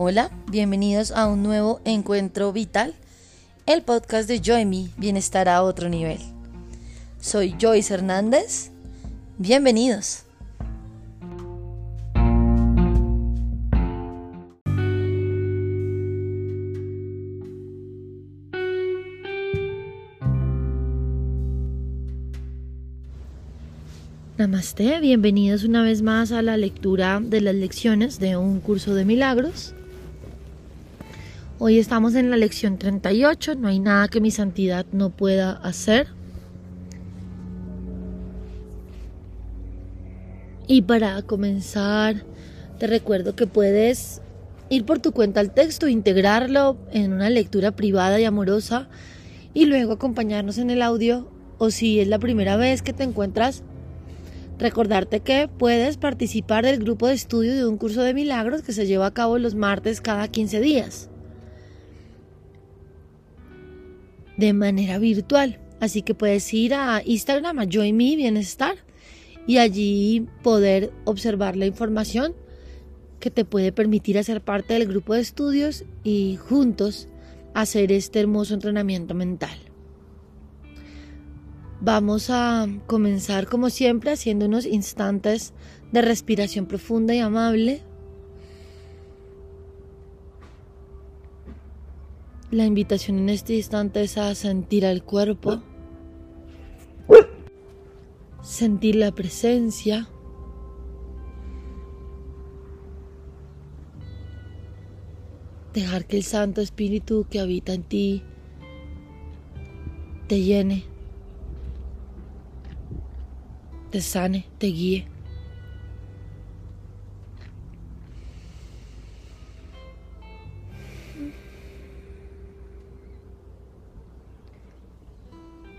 Hola, bienvenidos a un nuevo encuentro vital, el podcast de Joy Bienestar a otro nivel. Soy Joyce Hernández. Bienvenidos. Namaste, bienvenidos una vez más a la lectura de las lecciones de un curso de milagros. Hoy estamos en la lección 38, no hay nada que mi santidad no pueda hacer. Y para comenzar, te recuerdo que puedes ir por tu cuenta al texto, integrarlo en una lectura privada y amorosa y luego acompañarnos en el audio o si es la primera vez que te encuentras Recordarte que puedes participar del grupo de estudio de un curso de milagros que se lleva a cabo los martes cada 15 días. De manera virtual. Así que puedes ir a Instagram, a Joy Me Bienestar, y allí poder observar la información que te puede permitir hacer parte del grupo de estudios y juntos hacer este hermoso entrenamiento mental. Vamos a comenzar como siempre haciendo unos instantes de respiración profunda y amable. La invitación en este instante es a sentir al cuerpo, sentir la presencia. Dejar que el Santo Espíritu que habita en ti te llene te sane, te guíe.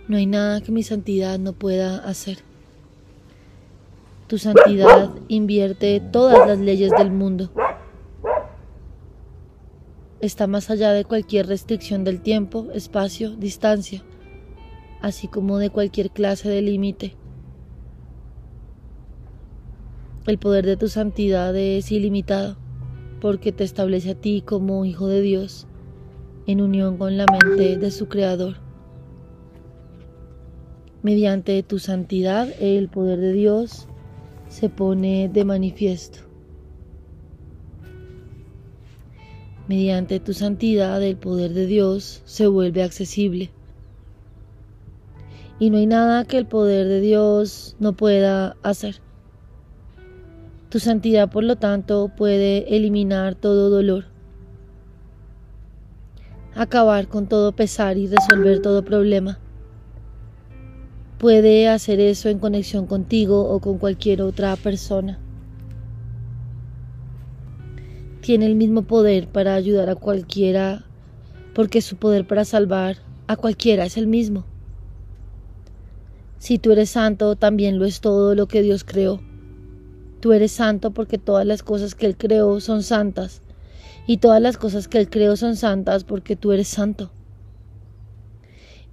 No hay nada que mi santidad no pueda hacer. Tu santidad invierte todas las leyes del mundo. Está más allá de cualquier restricción del tiempo, espacio, distancia, así como de cualquier clase de límite. El poder de tu santidad es ilimitado porque te establece a ti como hijo de Dios en unión con la mente de su Creador. Mediante tu santidad el poder de Dios se pone de manifiesto. Mediante tu santidad el poder de Dios se vuelve accesible. Y no hay nada que el poder de Dios no pueda hacer. Tu santidad, por lo tanto, puede eliminar todo dolor, acabar con todo pesar y resolver todo problema. Puede hacer eso en conexión contigo o con cualquier otra persona. Tiene el mismo poder para ayudar a cualquiera porque su poder para salvar a cualquiera es el mismo. Si tú eres santo, también lo es todo lo que Dios creó. Tú eres santo porque todas las cosas que Él creó son santas. Y todas las cosas que Él creó son santas porque tú eres santo.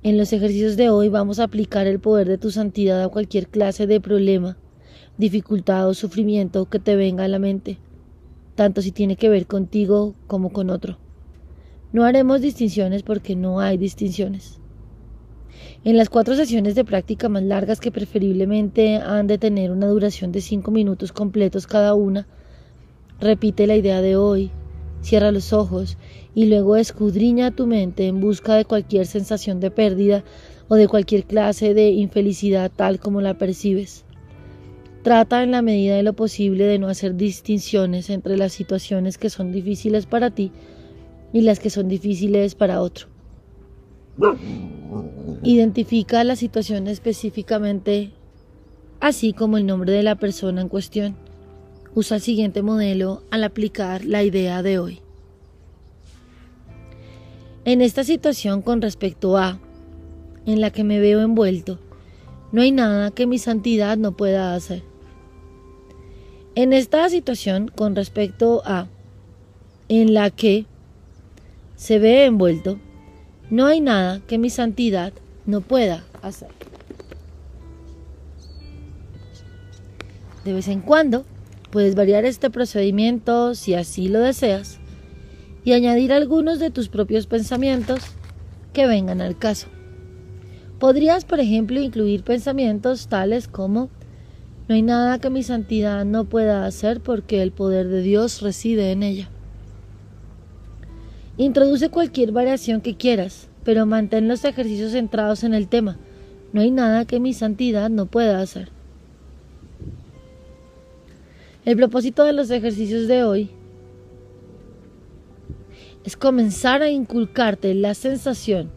En los ejercicios de hoy vamos a aplicar el poder de tu santidad a cualquier clase de problema, dificultad o sufrimiento que te venga a la mente, tanto si tiene que ver contigo como con otro. No haremos distinciones porque no hay distinciones. En las cuatro sesiones de práctica más largas que preferiblemente han de tener una duración de cinco minutos completos cada una, repite la idea de hoy, cierra los ojos y luego escudriña tu mente en busca de cualquier sensación de pérdida o de cualquier clase de infelicidad tal como la percibes. Trata en la medida de lo posible de no hacer distinciones entre las situaciones que son difíciles para ti y las que son difíciles para otro. Identifica la situación específicamente, así como el nombre de la persona en cuestión. Usa el siguiente modelo al aplicar la idea de hoy. En esta situación con respecto a, en la que me veo envuelto, no hay nada que mi santidad no pueda hacer. En esta situación con respecto a, en la que se ve envuelto, no hay nada que mi santidad no pueda hacer. De vez en cuando puedes variar este procedimiento si así lo deseas y añadir algunos de tus propios pensamientos que vengan al caso. Podrías, por ejemplo, incluir pensamientos tales como no hay nada que mi santidad no pueda hacer porque el poder de Dios reside en ella. Introduce cualquier variación que quieras, pero mantén los ejercicios centrados en el tema. No hay nada que mi santidad no pueda hacer. El propósito de los ejercicios de hoy es comenzar a inculcarte la sensación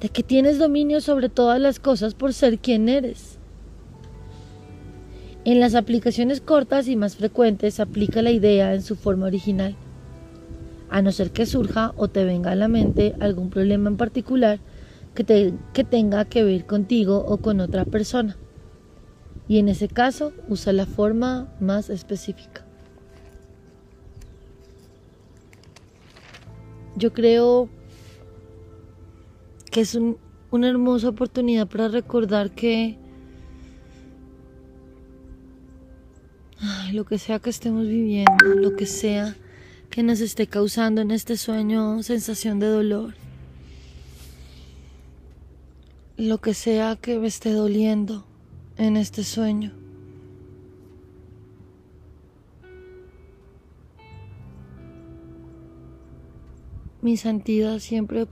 de que tienes dominio sobre todas las cosas por ser quien eres. En las aplicaciones cortas y más frecuentes aplica la idea en su forma original, a no ser que surja o te venga a la mente algún problema en particular que, que tenga que ver contigo o con otra persona. Y en ese caso usa la forma más específica. Yo creo que es una hermosa oportunidad para recordar que lo que sea que estemos viviendo, lo que sea que nos esté causando en este sueño sensación de dolor, lo que sea que me esté doliendo en este sueño. Mi santidad siempre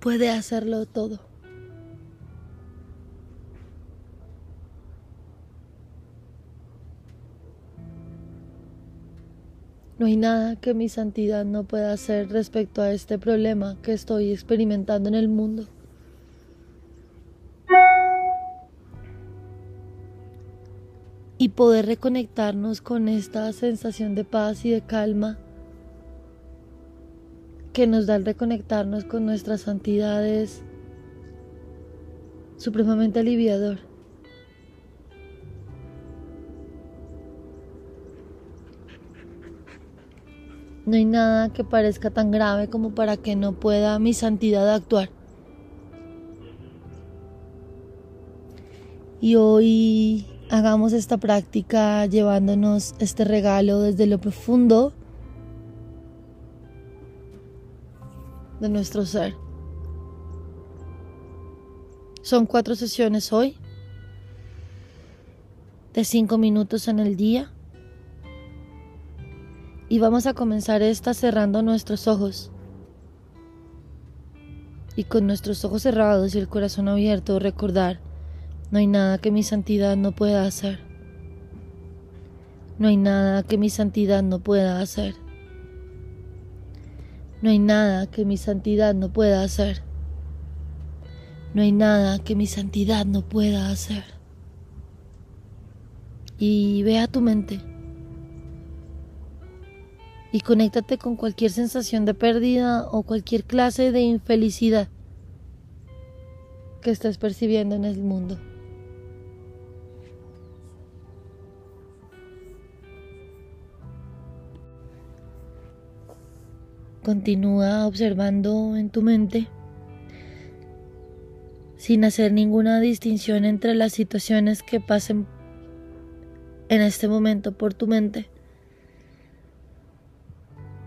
puede hacerlo todo. No hay nada que mi santidad no pueda hacer respecto a este problema que estoy experimentando en el mundo. Y poder reconectarnos con esta sensación de paz y de calma que nos da el reconectarnos con nuestras santidades supremamente aliviador. No hay nada que parezca tan grave como para que no pueda mi santidad actuar. Y hoy hagamos esta práctica llevándonos este regalo desde lo profundo de nuestro ser. Son cuatro sesiones hoy, de cinco minutos en el día y vamos a comenzar esta cerrando nuestros ojos. Y con nuestros ojos cerrados y el corazón abierto recordar, no hay nada que mi santidad no pueda hacer. No hay nada que mi santidad no pueda hacer. No hay nada que mi santidad no pueda hacer. No hay nada que mi santidad no pueda hacer. Y ve a tu mente y conéctate con cualquier sensación de pérdida o cualquier clase de infelicidad que estés percibiendo en el mundo. Continúa observando en tu mente sin hacer ninguna distinción entre las situaciones que pasen en este momento por tu mente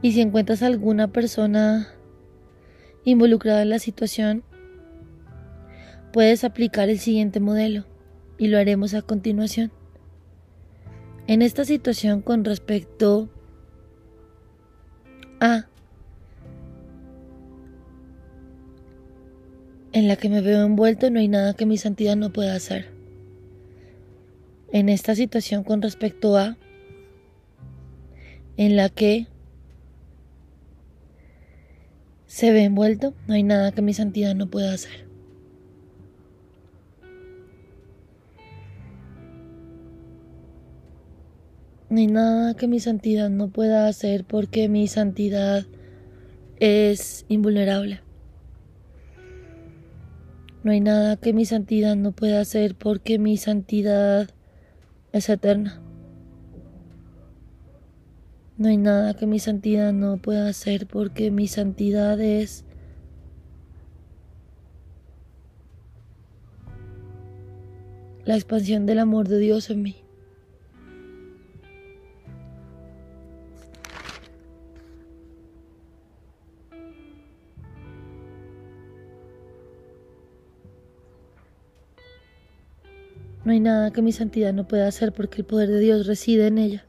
y si encuentras alguna persona involucrada en la situación, puedes aplicar el siguiente modelo y lo haremos a continuación. En esta situación con respecto a en la que me veo envuelto no hay nada que mi santidad no pueda hacer. En esta situación con respecto a en la que se ve envuelto, no hay nada que mi santidad no pueda hacer. No hay nada que mi santidad no pueda hacer porque mi santidad es invulnerable. No hay nada que mi santidad no pueda hacer porque mi santidad es eterna. No hay nada que mi santidad no pueda hacer porque mi santidad es la expansión del amor de Dios en mí. No hay nada que mi santidad no pueda hacer porque el poder de Dios reside en ella.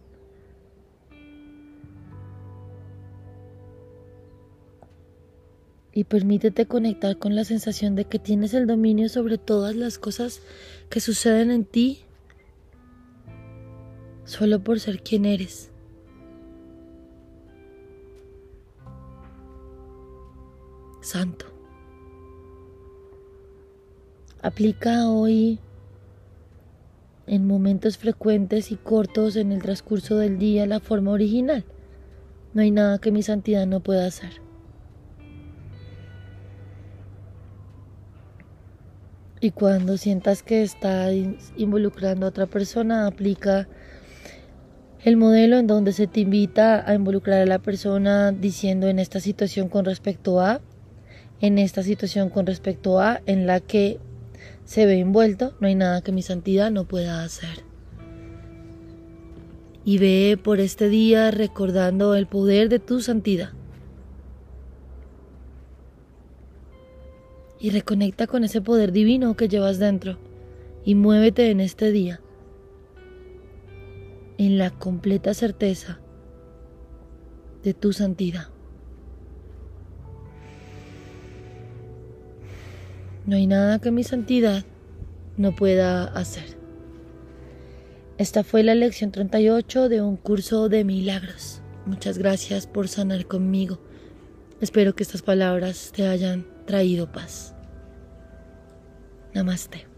Y permítete conectar con la sensación de que tienes el dominio sobre todas las cosas que suceden en ti solo por ser quien eres. Santo. Aplica hoy en momentos frecuentes y cortos en el transcurso del día la forma original. No hay nada que mi santidad no pueda hacer. Y cuando sientas que estás involucrando a otra persona, aplica el modelo en donde se te invita a involucrar a la persona diciendo en esta situación con respecto a, en esta situación con respecto a, en la que se ve envuelto, no hay nada que mi santidad no pueda hacer. Y ve por este día recordando el poder de tu santidad. Y reconecta con ese poder divino que llevas dentro. Y muévete en este día. En la completa certeza de tu santidad. No hay nada que mi santidad no pueda hacer. Esta fue la lección 38 de un curso de milagros. Muchas gracias por sanar conmigo. Espero que estas palabras te hayan traído paz. Namaste.